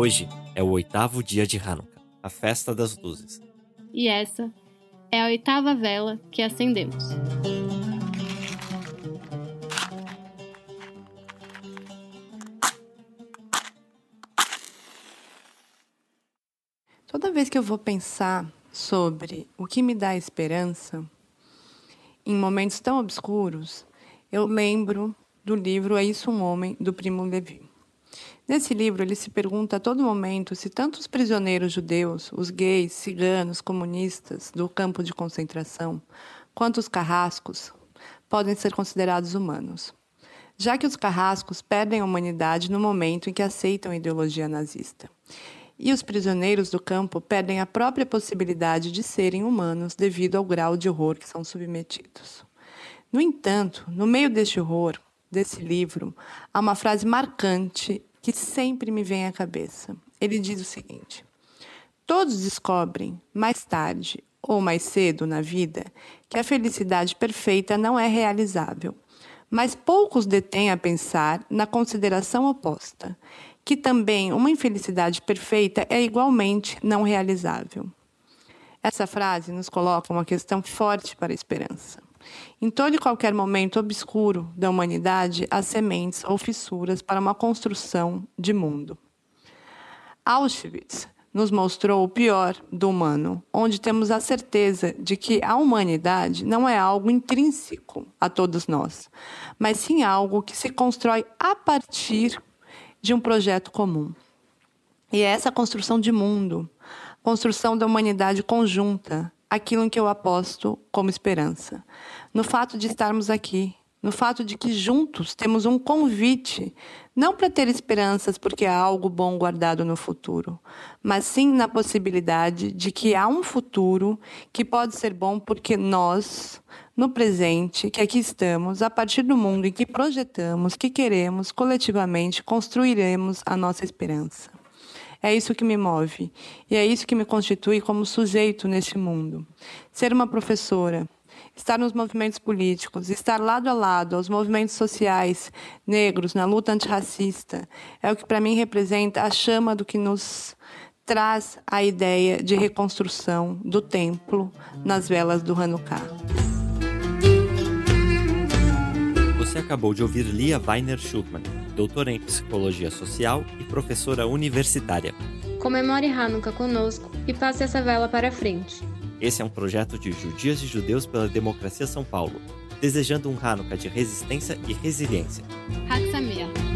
Hoje é o oitavo dia de Hanukkah, a festa das luzes. E essa é a oitava vela que acendemos. Toda vez que eu vou pensar sobre o que me dá esperança, em momentos tão obscuros, eu lembro do livro É Isso um Homem, do Primo Levi. Nesse livro, ele se pergunta a todo momento se tanto os prisioneiros judeus, os gays, ciganos, comunistas do campo de concentração, quanto os carrascos, podem ser considerados humanos. Já que os carrascos perdem a humanidade no momento em que aceitam a ideologia nazista e os prisioneiros do campo perdem a própria possibilidade de serem humanos devido ao grau de horror que são submetidos. No entanto, no meio deste horror, desse livro, há uma frase marcante que sempre me vem à cabeça. Ele diz o seguinte: Todos descobrem, mais tarde ou mais cedo na vida, que a felicidade perfeita não é realizável. Mas poucos detêm a pensar na consideração oposta, que também uma infelicidade perfeita é igualmente não realizável. Essa frase nos coloca uma questão forte para a esperança. Em todo e qualquer momento obscuro da humanidade, há sementes ou fissuras para uma construção de mundo. Auschwitz nos mostrou o pior do humano, onde temos a certeza de que a humanidade não é algo intrínseco a todos nós, mas sim algo que se constrói a partir de um projeto comum. E é essa construção de mundo, construção da humanidade conjunta, aquilo em que eu aposto como esperança. No fato de estarmos aqui, no fato de que juntos temos um convite, não para ter esperanças porque há algo bom guardado no futuro, mas sim na possibilidade de que há um futuro que pode ser bom porque nós, no presente, que aqui estamos, a partir do mundo em que projetamos, que queremos, coletivamente construiremos a nossa esperança. É isso que me move e é isso que me constitui como sujeito neste mundo. Ser uma professora, estar nos movimentos políticos, estar lado a lado aos movimentos sociais negros na luta antirracista, é o que para mim representa a chama do que nos traz a ideia de reconstrução do templo nas velas do Hanukkah. Você acabou de ouvir Lia Weiner Schultmann, doutora em psicologia social e professora universitária. Comemore Hanukkah conosco e passe essa vela para frente. Esse é um projeto de Judias e Judeus pela Democracia São Paulo, desejando um Hanukkah de resistência e resiliência. Hatzamin.